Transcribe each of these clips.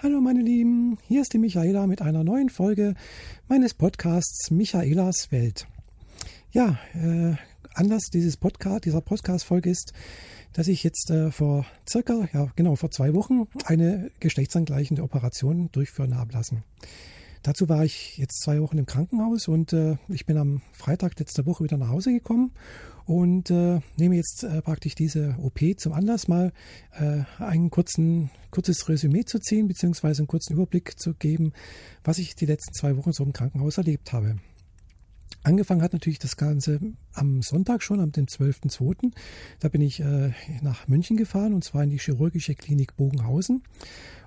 Hallo meine Lieben, hier ist die Michaela mit einer neuen Folge meines Podcasts Michaelas Welt. Ja, äh, Anlass dieses Podcast, dieser Podcast-Folge ist, dass ich jetzt äh, vor circa, ja genau, vor zwei Wochen eine geschlechtsangleichende Operation durchführen habe lassen. Dazu war ich jetzt zwei Wochen im Krankenhaus und äh, ich bin am Freitag letzter Woche wieder nach Hause gekommen und äh, nehme jetzt äh, praktisch diese OP zum Anlass, mal äh, ein kurzen, kurzes Resümee zu ziehen, beziehungsweise einen kurzen Überblick zu geben, was ich die letzten zwei Wochen so im Krankenhaus erlebt habe. Angefangen hat natürlich das Ganze am Sonntag schon, am 12.02. Da bin ich äh, nach München gefahren und zwar in die chirurgische Klinik Bogenhausen.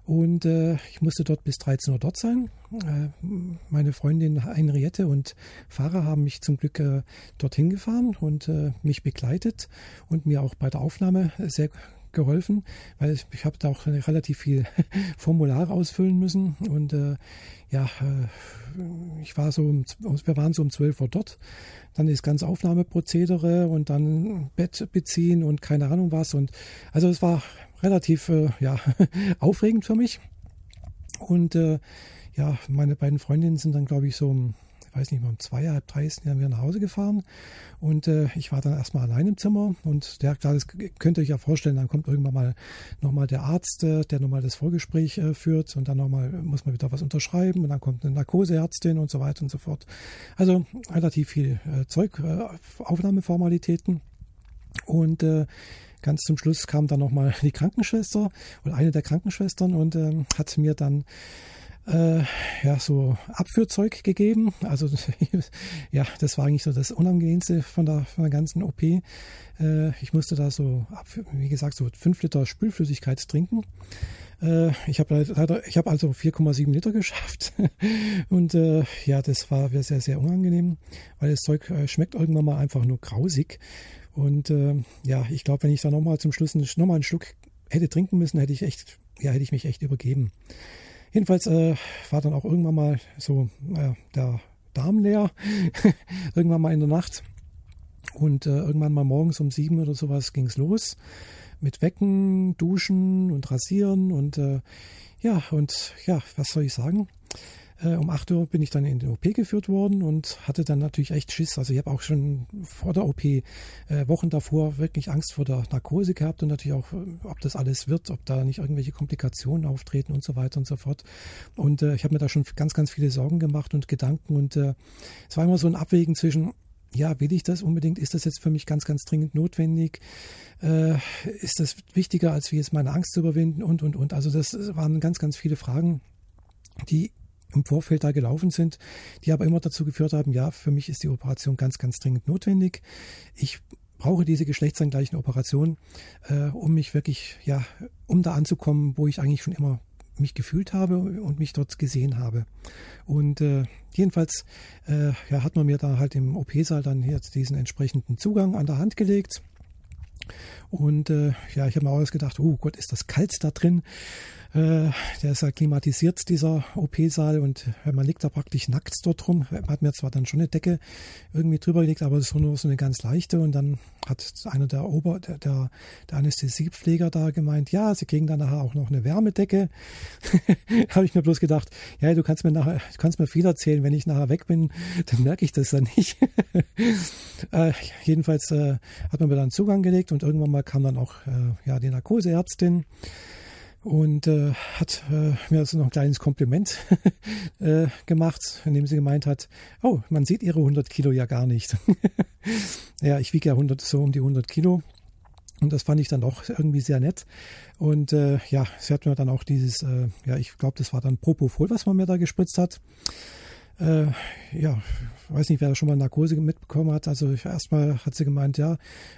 Und äh, ich musste dort bis 13 Uhr dort sein. Äh, meine Freundin Henriette und Fahrer haben mich zum Glück äh, dorthin gefahren und äh, mich begleitet und mir auch bei der Aufnahme sehr geholfen, weil ich, ich habe da auch relativ viel Formulare ausfüllen müssen. Und äh, ja, äh, ich war so, wir waren so um 12 Uhr dort, dann das ganze Aufnahmeprozedere und dann Bett beziehen und keine Ahnung was. Und also es war relativ äh, ja, aufregend für mich. Und äh, ja, meine beiden Freundinnen sind dann, glaube ich, so um, ich weiß nicht mal, um zwei, halb drei sind wir nach Hause gefahren. Und äh, ich war dann erstmal allein im Zimmer. Und der, klar, das könnt ihr euch ja vorstellen, dann kommt irgendwann mal nochmal der Arzt, äh, der nochmal das Vorgespräch äh, führt. Und dann nochmal muss man wieder was unterschreiben. Und dann kommt eine Narkoseärztin und so weiter und so fort. Also relativ viel äh, Zeug, äh, Aufnahmeformalitäten. Und äh, ganz zum Schluss kam dann nochmal die Krankenschwester oder eine der Krankenschwestern und äh, hat mir dann äh, ja so Abführzeug gegeben. Also ja, das war eigentlich so das Unangenehmste von der, von der ganzen OP. Äh, ich musste da so, wie gesagt, so fünf Liter Spülflüssigkeit trinken. Äh, ich habe leider, also 4,7 Liter geschafft und äh, ja, das war sehr, sehr unangenehm, weil das Zeug äh, schmeckt irgendwann mal einfach nur grausig. Und ja, ich glaube, wenn ich da nochmal zum Schluss nochmal einen Schluck hätte trinken müssen, hätte ich echt, ja, hätte ich mich echt übergeben. Jedenfalls äh, war dann auch irgendwann mal so äh, der Darm leer, irgendwann mal in der Nacht. Und äh, irgendwann mal morgens um sieben oder sowas ging es los mit Wecken, Duschen und Rasieren und äh, ja, und ja, was soll ich sagen? Äh, um 8 Uhr bin ich dann in den OP geführt worden und hatte dann natürlich echt Schiss. Also ich habe auch schon vor der OP äh, Wochen davor wirklich Angst vor der Narkose gehabt und natürlich auch, äh, ob das alles wird, ob da nicht irgendwelche Komplikationen auftreten und so weiter und so fort. Und äh, ich habe mir da schon ganz, ganz viele Sorgen gemacht und Gedanken und äh, es war immer so ein Abwägen zwischen ja, will ich das unbedingt? Ist das jetzt für mich ganz, ganz dringend notwendig? Äh, ist das wichtiger, als wie jetzt meine Angst zu überwinden? Und, und, und. Also das waren ganz, ganz viele Fragen, die im Vorfeld da gelaufen sind, die aber immer dazu geführt haben, ja, für mich ist die Operation ganz, ganz dringend notwendig. Ich brauche diese geschlechtsangleichen Operation, äh, um mich wirklich, ja, um da anzukommen, wo ich eigentlich schon immer mich gefühlt habe und mich dort gesehen habe. Und äh, jedenfalls äh, ja, hat man mir da halt im OP-Saal dann jetzt diesen entsprechenden Zugang an der Hand gelegt. Und äh, ja, ich habe mir auch gedacht, oh Gott, ist das kalt da drin. Äh, der ist ja klimatisiert, dieser OP-Saal, und man liegt da praktisch nackt dort rum. Man hat mir zwar dann schon eine Decke irgendwie drüber gelegt, aber es war nur so eine ganz leichte. Und dann hat einer der Ober, der, der, der Anästhesiepfleger da gemeint, ja, sie kriegen dann nachher auch noch eine Wärmedecke. Habe ich mir bloß gedacht, ja, du kannst mir nachher, du kannst mir viel erzählen, wenn ich nachher weg bin, dann merke ich das dann nicht. äh, jedenfalls äh, hat man mir dann Zugang gelegt und irgendwann mal kam dann auch äh, ja, die Narkoseärztin und äh, hat äh, mir also noch ein kleines Kompliment äh, gemacht, indem sie gemeint hat, oh, man sieht ihre 100 Kilo ja gar nicht. ja, ich wiege ja 100, so um die 100 Kilo. Und das fand ich dann auch irgendwie sehr nett. Und äh, ja, sie hat mir dann auch dieses, äh, ja, ich glaube, das war dann Propofol, was man mir da gespritzt hat. Äh, ja, weiß nicht, wer schon mal Narkose mitbekommen hat. Also erstmal hat sie gemeint, ja,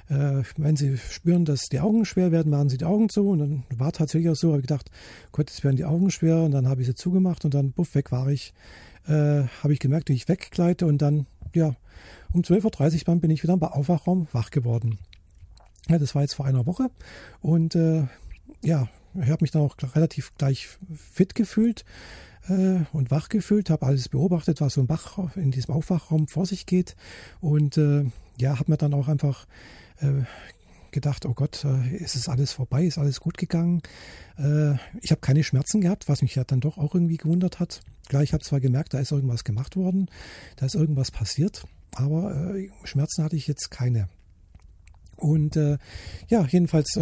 äh, wenn Sie spüren, dass die Augen schwer werden, machen Sie die Augen zu. Und dann war tatsächlich auch so, habe ich gedacht, Gott, jetzt werden die Augen schwer. Und dann habe ich sie zugemacht und dann, buff, weg war ich. Äh, habe ich gemerkt, wie ich weggleite und dann, ja, um 12.30 Uhr bin ich wieder im Aufwachraum wach geworden. Ja, das war jetzt vor einer Woche und äh, ja, ich habe mich dann auch relativ gleich fit gefühlt äh, und wach gefühlt, habe alles beobachtet, was so im Bach in diesem Aufwachraum vor sich geht und äh, ja, habe mir dann auch einfach äh, gedacht, oh Gott, äh, ist es alles vorbei, ist alles gut gegangen. Äh, ich habe keine Schmerzen gehabt, was mich ja dann doch auch irgendwie gewundert hat. Klar, ich habe zwar gemerkt, da ist irgendwas gemacht worden, da ist irgendwas passiert, aber äh, Schmerzen hatte ich jetzt keine. Und ja, jedenfalls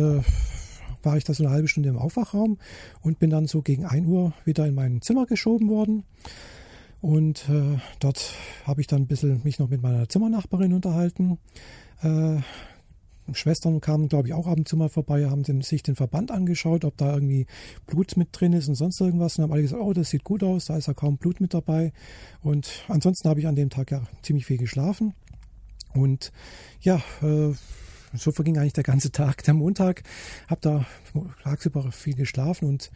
war ich da so eine halbe Stunde im Aufwachraum und bin dann so gegen 1 Uhr wieder in mein Zimmer geschoben worden. Und äh, dort habe ich dann ein bisschen mich noch mit meiner Zimmernachbarin unterhalten. Äh, Schwestern kamen, glaube ich, auch ab und zu mal vorbei, haben den, sich den Verband angeschaut, ob da irgendwie Blut mit drin ist und sonst irgendwas. Und haben alle gesagt, oh, das sieht gut aus, da ist ja kaum Blut mit dabei. Und ansonsten habe ich an dem Tag ja ziemlich viel geschlafen. Und ja, äh, so verging eigentlich der ganze Tag. Der Montag, habe da tagsüber viel geschlafen und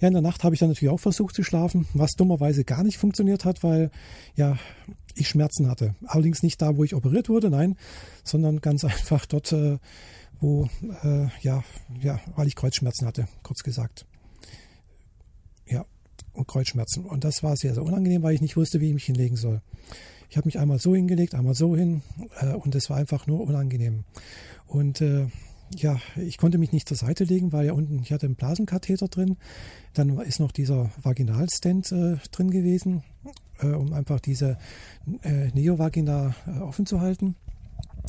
ja, in der Nacht habe ich dann natürlich auch versucht zu schlafen, was dummerweise gar nicht funktioniert hat, weil ja, ich Schmerzen hatte. Allerdings nicht da, wo ich operiert wurde, nein, sondern ganz einfach dort, äh, wo, äh, ja, ja, weil ich Kreuzschmerzen hatte, kurz gesagt. Ja, und Kreuzschmerzen. Und das war sehr, sehr unangenehm, weil ich nicht wusste, wie ich mich hinlegen soll. Ich habe mich einmal so hingelegt, einmal so hin äh, und es war einfach nur unangenehm. Und äh, ja, ich konnte mich nicht zur Seite legen, weil ja unten, ich hatte einen Blasenkatheter drin. Dann ist noch dieser Vaginalstand äh, drin gewesen, äh, um einfach diese äh, Neovagina äh, offen zu halten.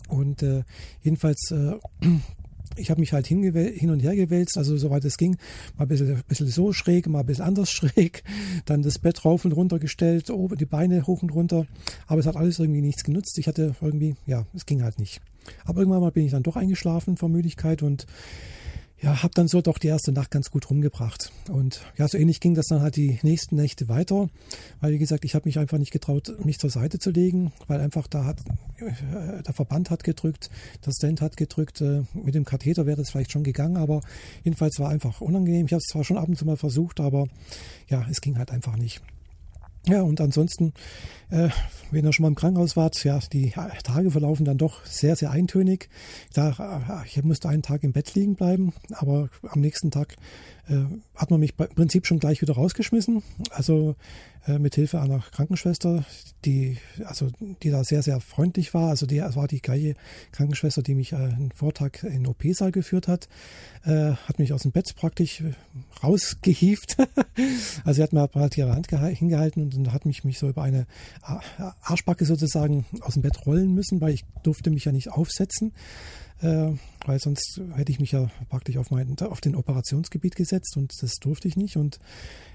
Und äh, jedenfalls äh, ich habe mich halt hin und her gewälzt, also soweit es ging, mal ein bisschen, ein bisschen, so schräg, mal ein bisschen anders schräg, dann das Bett rauf und runter gestellt, oben die Beine hoch und runter, aber es hat alles irgendwie nichts genutzt. Ich hatte irgendwie, ja, es ging halt nicht. Aber irgendwann mal bin ich dann doch eingeschlafen vor Müdigkeit und ja, habe dann so doch die erste Nacht ganz gut rumgebracht. Und ja, so ähnlich ging das dann halt die nächsten Nächte weiter, weil wie gesagt, ich habe mich einfach nicht getraut, mich zur Seite zu legen, weil einfach da hat äh, der Verband hat gedrückt, der Stand hat gedrückt. Äh, mit dem Katheter wäre das vielleicht schon gegangen, aber jedenfalls war einfach unangenehm. Ich habe es zwar schon ab und zu mal versucht, aber ja, es ging halt einfach nicht. Ja, und ansonsten, äh, wenn ihr schon mal im Krankenhaus wart, ja, die Tage verlaufen dann doch sehr, sehr eintönig. Da, ich musste einen Tag im Bett liegen bleiben, aber am nächsten Tag äh, hat man mich im Prinzip schon gleich wieder rausgeschmissen. Also äh, mit Hilfe einer Krankenschwester, die also die da sehr sehr freundlich war. Also die war die gleiche Krankenschwester, die mich äh, einen Vortag in OP-Saal geführt hat, äh, hat mich aus dem Bett praktisch rausgehieft. also sie hat mir halt ihre Hand hingehalten und dann hat mich mich so über eine Arschbacke sozusagen aus dem Bett rollen müssen, weil ich durfte mich ja nicht aufsetzen weil sonst hätte ich mich ja praktisch auf, mein, auf den Operationsgebiet gesetzt und das durfte ich nicht. Und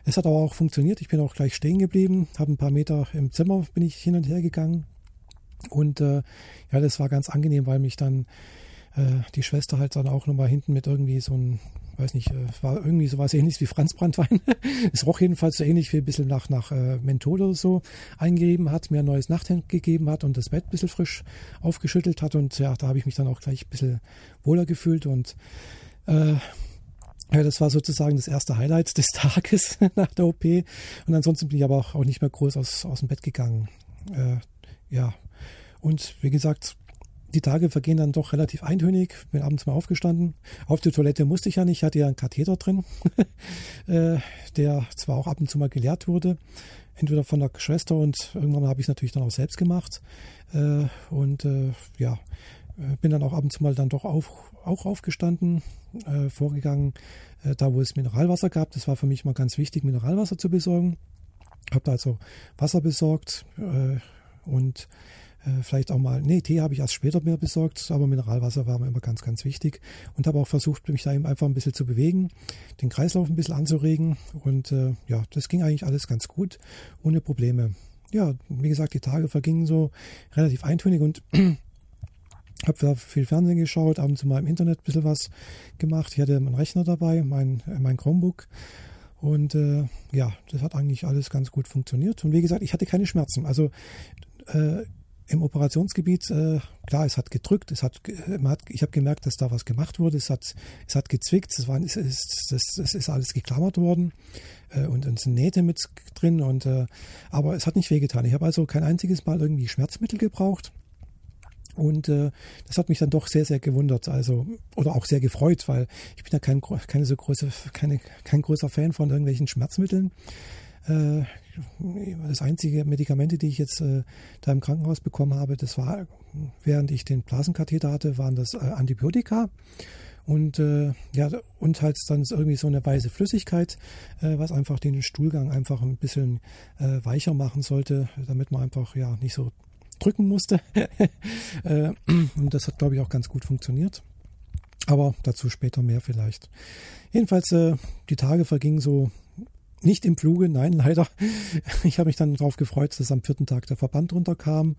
es hat aber auch funktioniert. Ich bin auch gleich stehen geblieben, habe ein paar Meter im Zimmer bin ich hin und her gegangen. Und äh, ja, das war ganz angenehm, weil mich dann äh, die Schwester halt dann auch nochmal hinten mit irgendwie so ein weiß nicht, äh, war irgendwie sowas ähnliches wie Franz Brandwein. es roch jedenfalls so ähnlich wie ein bisschen nach, nach äh, Menthol oder so eingegeben hat, mir ein neues Nachthemd gegeben hat und das Bett ein bisschen frisch aufgeschüttelt hat. Und ja, da habe ich mich dann auch gleich ein bisschen wohler gefühlt und äh, ja, das war sozusagen das erste Highlight des Tages nach der OP. Und ansonsten bin ich aber auch, auch nicht mehr groß aus, aus dem Bett gegangen. Äh, ja, und wie gesagt, die Tage vergehen dann doch relativ eintönig. Bin abends mal aufgestanden. Auf die Toilette musste ich ja nicht. Ich hatte ja einen Katheter drin, äh, der zwar auch ab und zu mal geleert wurde. Entweder von der Schwester und irgendwann habe ich es natürlich dann auch selbst gemacht. Äh, und äh, ja, bin dann auch ab und zu mal dann doch auf, auch aufgestanden, vorgegangen, da wo es Mineralwasser gab. Das war für mich mal ganz wichtig, Mineralwasser zu besorgen. Habe da also Wasser besorgt und äh, vielleicht auch mal, nee, Tee habe ich erst später mehr besorgt, aber Mineralwasser war mir immer ganz, ganz wichtig und habe auch versucht, mich da eben einfach ein bisschen zu bewegen, den Kreislauf ein bisschen anzuregen und äh, ja, das ging eigentlich alles ganz gut, ohne Probleme. Ja, wie gesagt, die Tage vergingen so relativ eintönig und habe viel Fernsehen geschaut, ab und zu mal im Internet ein bisschen was gemacht. Ich hatte meinen Rechner dabei, mein, äh, mein Chromebook. Und äh, ja, das hat eigentlich alles ganz gut funktioniert. Und wie gesagt, ich hatte keine Schmerzen. Also äh, im Operationsgebiet, äh, klar, es hat gedrückt, es hat, hat ich habe gemerkt, dass da was gemacht wurde, es hat, es hat gezwickt, es, war, es, ist, das, das ist alles geklammert worden äh, und es sind Nähte mit drin, und, äh, aber es hat nicht wehgetan. Ich habe also kein einziges Mal irgendwie Schmerzmittel gebraucht. Und äh, das hat mich dann doch sehr, sehr gewundert, also oder auch sehr gefreut, weil ich bin ja kein, keine so große, keine, kein großer Fan von irgendwelchen Schmerzmitteln. Äh, das einzige Medikamente, die ich jetzt äh, da im Krankenhaus bekommen habe, das war, während ich den Blasenkatheter hatte, waren das äh, Antibiotika und äh, ja und halt dann irgendwie so eine weiße Flüssigkeit, äh, was einfach den Stuhlgang einfach ein bisschen äh, weicher machen sollte, damit man einfach ja nicht so drücken musste. äh, und das hat glaube ich auch ganz gut funktioniert. Aber dazu später mehr vielleicht. Jedenfalls äh, die Tage vergingen so nicht im Fluge, nein, leider. Ich habe mich dann darauf gefreut, dass am vierten Tag der Verband runterkam.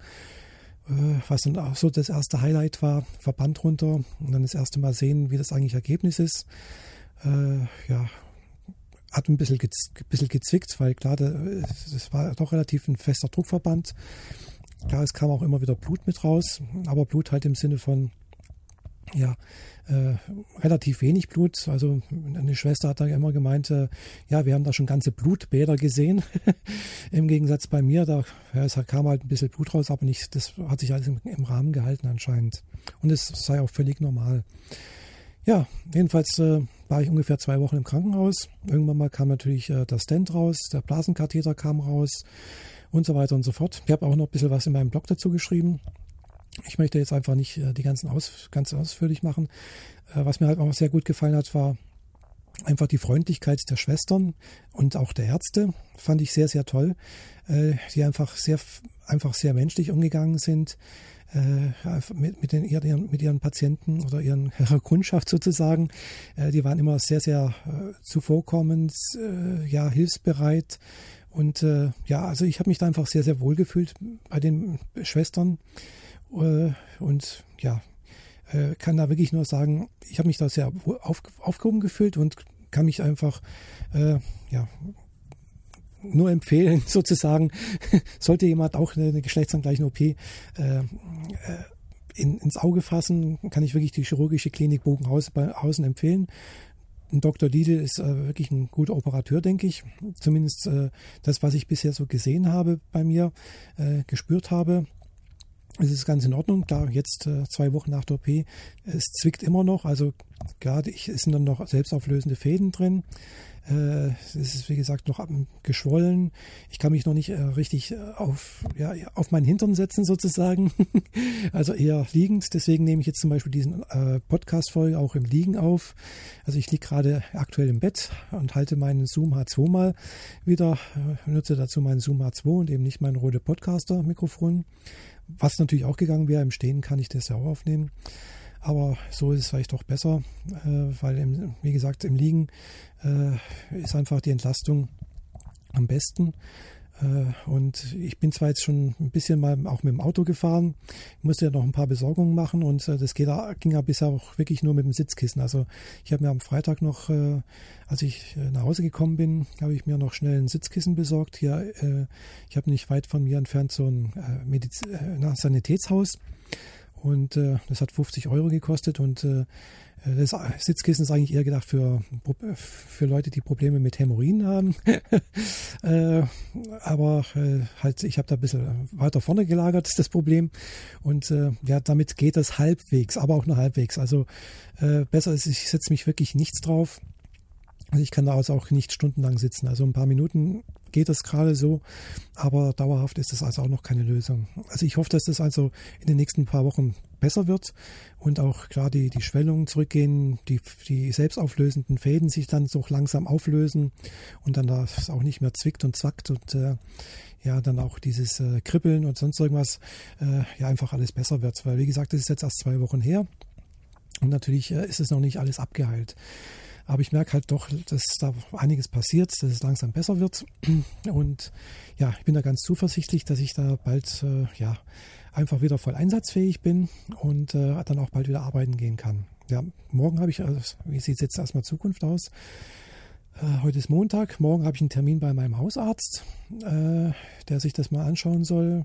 Äh, was dann auch so das erste Highlight war, Verband runter und dann das erste Mal sehen, wie das eigentlich Ergebnis ist. Äh, ja, hat ein bisschen, gez bisschen gezwickt, weil klar, das war doch relativ ein fester Druckverband. Klar, es kam auch immer wieder Blut mit raus, aber Blut halt im Sinne von, ja, äh, relativ wenig Blut. Also eine Schwester hat da immer gemeint, äh, ja, wir haben da schon ganze Blutbäder gesehen. Im Gegensatz bei mir, da ja, es kam halt ein bisschen Blut raus, aber nicht, das hat sich alles im, im Rahmen gehalten anscheinend. Und es sei auch völlig normal. Ja, jedenfalls äh, war ich ungefähr zwei Wochen im Krankenhaus. Irgendwann mal kam natürlich äh, der Stent raus, der Blasenkatheter kam raus und so weiter und so fort. Ich habe auch noch ein bisschen was in meinem Blog dazu geschrieben. Ich möchte jetzt einfach nicht äh, die ganzen aus, ganz ausführlich machen. Äh, was mir halt auch sehr gut gefallen hat, war einfach die Freundlichkeit der Schwestern und auch der Ärzte. Fand ich sehr, sehr toll. Äh, die einfach sehr, einfach sehr menschlich umgegangen sind. Mit, mit, den, ihren, mit ihren Patienten oder ihren, ihrer Kundschaft sozusagen. Die waren immer sehr, sehr zuvorkommend, ja, hilfsbereit. Und ja, also ich habe mich da einfach sehr, sehr wohl gefühlt bei den Schwestern. Äh, und ja, äh, kann da wirklich nur sagen, ich habe mich da sehr auf, aufgehoben gefühlt und kann mich einfach äh, ja, nur empfehlen, sozusagen, sollte jemand auch eine, eine geschlechtsangleichen OP äh, in, ins Auge fassen, kann ich wirklich die chirurgische Klinik Bogenhausen empfehlen. Dr. Liedl ist äh, wirklich ein guter Operateur, denke ich. Zumindest äh, das, was ich bisher so gesehen habe bei mir, gespürt habe es ist ganz in Ordnung. Klar, jetzt äh, zwei Wochen nach der OP, es zwickt immer noch. Also gerade ich, es sind dann noch selbstauflösende Fäden drin. Äh, es ist wie gesagt noch geschwollen. Ich kann mich noch nicht äh, richtig äh, auf, ja, auf meinen Hintern setzen sozusagen. also eher liegend. Deswegen nehme ich jetzt zum Beispiel diesen Podcast-Folge auch im Liegen auf. Also ich liege gerade aktuell im Bett und halte meinen Zoom H2 mal wieder. Nutze dazu meinen Zoom H2 und eben nicht mein Rode Podcaster-Mikrofon. Was natürlich auch gegangen wäre, im Stehen kann ich das ja auch aufnehmen. Aber so ist es vielleicht doch besser, äh, weil, im, wie gesagt, im Liegen äh, ist einfach die Entlastung am besten. Äh, und ich bin zwar jetzt schon ein bisschen mal auch mit dem Auto gefahren, musste ja noch ein paar Besorgungen machen und das geht, ging ja bisher auch wirklich nur mit dem Sitzkissen. Also ich habe mir am Freitag noch, als ich nach Hause gekommen bin, habe ich mir noch schnell ein Sitzkissen besorgt. Hier, ich habe nicht weit von mir entfernt so ein Mediz Sanitätshaus und das hat 50 Euro gekostet und das Sitzkissen ist eigentlich eher gedacht für, für Leute, die Probleme mit Hämorrhoiden haben. äh, aber äh, halt, ich habe da ein bisschen weiter vorne gelagert, ist das Problem. Und äh, ja, damit geht das halbwegs, aber auch nur halbwegs. Also äh, besser ist, ich setze mich wirklich nichts drauf. Also ich kann da also auch nicht stundenlang sitzen. Also ein paar Minuten geht das gerade so, aber dauerhaft ist das also auch noch keine Lösung. Also ich hoffe, dass das also in den nächsten paar Wochen besser wird und auch klar die, die Schwellungen zurückgehen, die, die selbstauflösenden Fäden sich dann so langsam auflösen und dann das auch nicht mehr zwickt und zackt und äh, ja, dann auch dieses äh, Kribbeln und sonst irgendwas äh, ja einfach alles besser wird. Weil wie gesagt, das ist jetzt erst zwei Wochen her und natürlich äh, ist es noch nicht alles abgeheilt. Aber ich merke halt doch, dass da einiges passiert, dass es langsam besser wird. Und ja, ich bin da ganz zuversichtlich, dass ich da bald äh, ja, einfach wieder voll einsatzfähig bin und äh, dann auch bald wieder arbeiten gehen kann. Ja, morgen habe ich, also, wie sieht es jetzt erstmal Zukunft aus? Äh, heute ist Montag, morgen habe ich einen Termin bei meinem Hausarzt, äh, der sich das mal anschauen soll.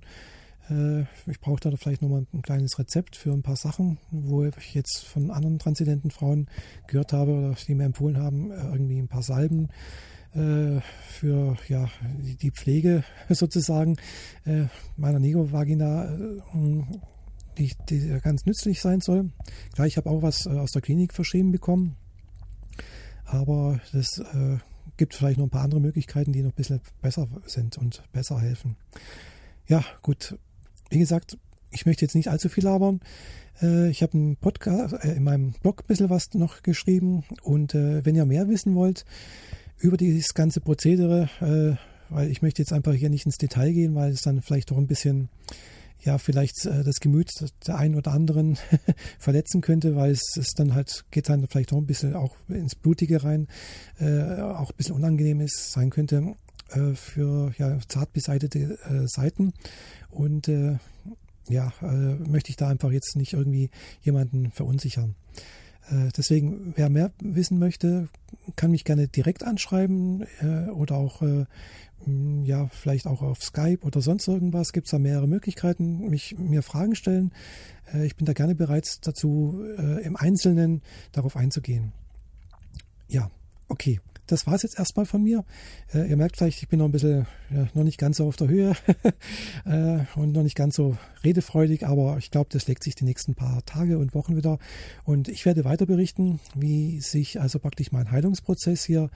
Äh, ich brauche da vielleicht nochmal ein kleines Rezept für ein paar Sachen, wo ich jetzt von anderen transzendenten Frauen gehört habe oder die mir empfohlen haben, äh, irgendwie ein paar Salben äh, für ja, die Pflege sozusagen meiner Negovagina, die, die ganz nützlich sein soll. Klar, ich habe auch was aus der Klinik verschrieben bekommen, aber das gibt vielleicht noch ein paar andere Möglichkeiten, die noch ein bisschen besser sind und besser helfen. Ja, gut. Wie gesagt, ich möchte jetzt nicht allzu viel labern. Äh, ich habe einen Podcast, äh, in meinem Blog ein bisschen was noch geschrieben. Und äh, wenn ihr mehr wissen wollt über dieses ganze Prozedere, weil ich möchte jetzt einfach hier nicht ins Detail gehen, weil es dann vielleicht doch ein bisschen ja vielleicht das Gemüt der einen oder anderen verletzen könnte, weil es, es dann halt geht dann vielleicht auch ein bisschen auch ins Blutige rein, auch ein bisschen unangenehm ist, sein könnte für ja, zart beseitete Seiten und äh, ja, äh, möchte ich da einfach jetzt nicht irgendwie jemanden verunsichern. Deswegen, wer mehr wissen möchte, kann mich gerne direkt anschreiben oder auch hm, ja, vielleicht auch auf Skype oder sonst irgendwas gibt es da mehrere Möglichkeiten, mich mir Fragen stellen. Äh, ich bin da gerne bereit dazu, äh, im Einzelnen darauf einzugehen. Ja, okay. Das war es jetzt erstmal von mir. Äh, ihr merkt vielleicht, ich bin noch ein bisschen ja, noch nicht ganz so auf der Höhe äh, und noch nicht ganz so redefreudig, aber ich glaube, das legt sich die nächsten paar Tage und Wochen wieder. Und ich werde weiter berichten, wie sich also praktisch mein Heilungsprozess hier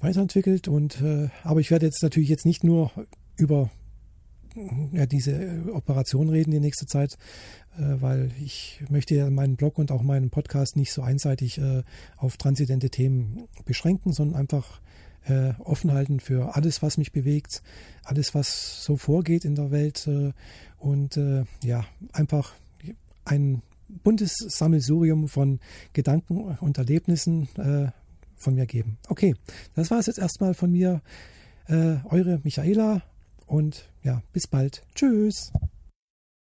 weiterentwickelt. Und äh, aber ich werde jetzt natürlich jetzt nicht nur über ja, diese Operation reden die nächste Zeit, äh, weil ich möchte ja meinen Blog und auch meinen Podcast nicht so einseitig äh, auf transidente Themen beschränken, sondern einfach äh, offen halten für alles, was mich bewegt, alles, was so vorgeht in der Welt äh, und äh, ja, einfach ein buntes Sammelsurium von Gedanken und Erlebnissen äh, von mir geben. Okay, das war es jetzt erstmal von mir. Äh, eure Michaela und ja, bis bald. Tschüss.